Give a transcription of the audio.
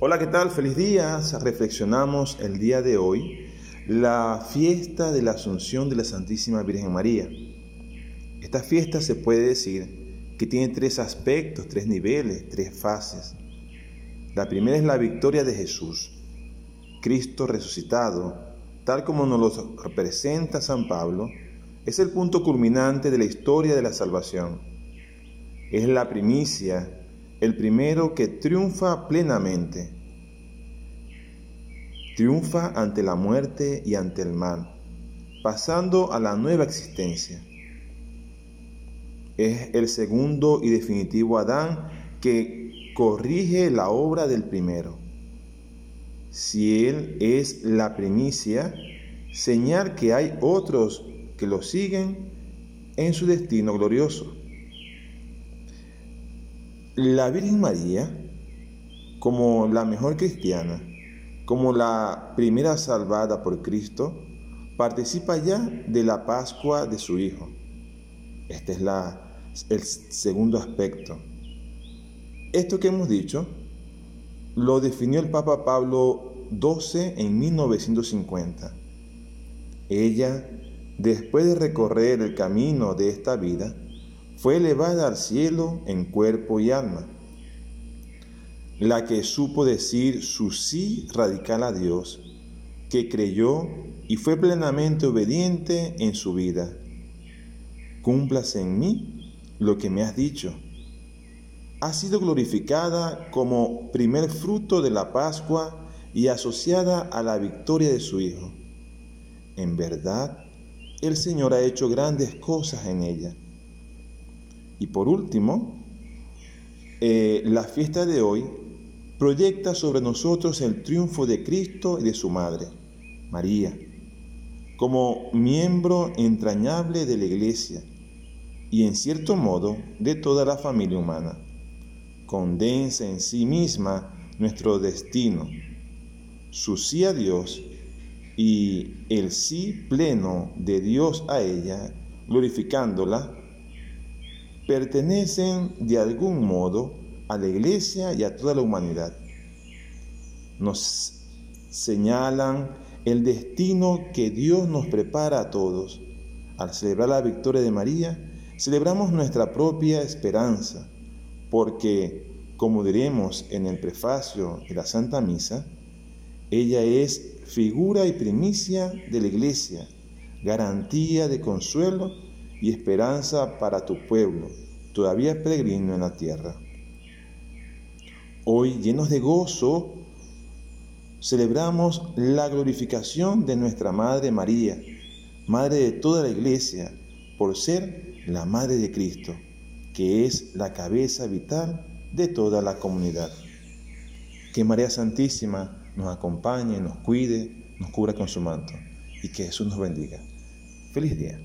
Hola, ¿qué tal? Feliz día. Reflexionamos el día de hoy la fiesta de la Asunción de la Santísima Virgen María. Esta fiesta se puede decir que tiene tres aspectos, tres niveles, tres fases. La primera es la victoria de Jesús, Cristo resucitado, tal como nos lo representa San Pablo, es el punto culminante de la historia de la salvación. Es la primicia el primero que triunfa plenamente. Triunfa ante la muerte y ante el mal, pasando a la nueva existencia. Es el segundo y definitivo Adán que corrige la obra del primero. Si Él es la primicia, señal que hay otros que lo siguen en su destino glorioso. La Virgen María, como la mejor cristiana, como la primera salvada por Cristo, participa ya de la Pascua de su Hijo. Este es la, el segundo aspecto. Esto que hemos dicho lo definió el Papa Pablo XII en 1950. Ella, después de recorrer el camino de esta vida, fue elevada al cielo en cuerpo y alma. La que supo decir su sí radical a Dios, que creyó y fue plenamente obediente en su vida. Cúmplase en mí lo que me has dicho. Ha sido glorificada como primer fruto de la Pascua y asociada a la victoria de su Hijo. En verdad, el Señor ha hecho grandes cosas en ella y por último, eh, la fiesta de hoy proyecta sobre nosotros el triunfo de Cristo y de su Madre, María, como miembro entrañable de la Iglesia y en cierto modo de toda la familia humana. Condensa en sí misma nuestro destino, su sí a Dios y el sí pleno de Dios a ella, glorificándola pertenecen de algún modo a la iglesia y a toda la humanidad. Nos señalan el destino que Dios nos prepara a todos. Al celebrar la victoria de María, celebramos nuestra propia esperanza, porque, como diremos en el prefacio de la Santa Misa, ella es figura y primicia de la iglesia, garantía de consuelo y esperanza para tu pueblo, todavía peregrino en la tierra. Hoy, llenos de gozo, celebramos la glorificación de nuestra Madre María, Madre de toda la Iglesia, por ser la Madre de Cristo, que es la cabeza vital de toda la comunidad. Que María Santísima nos acompañe, nos cuide, nos cubra con su manto y que Jesús nos bendiga. Feliz día.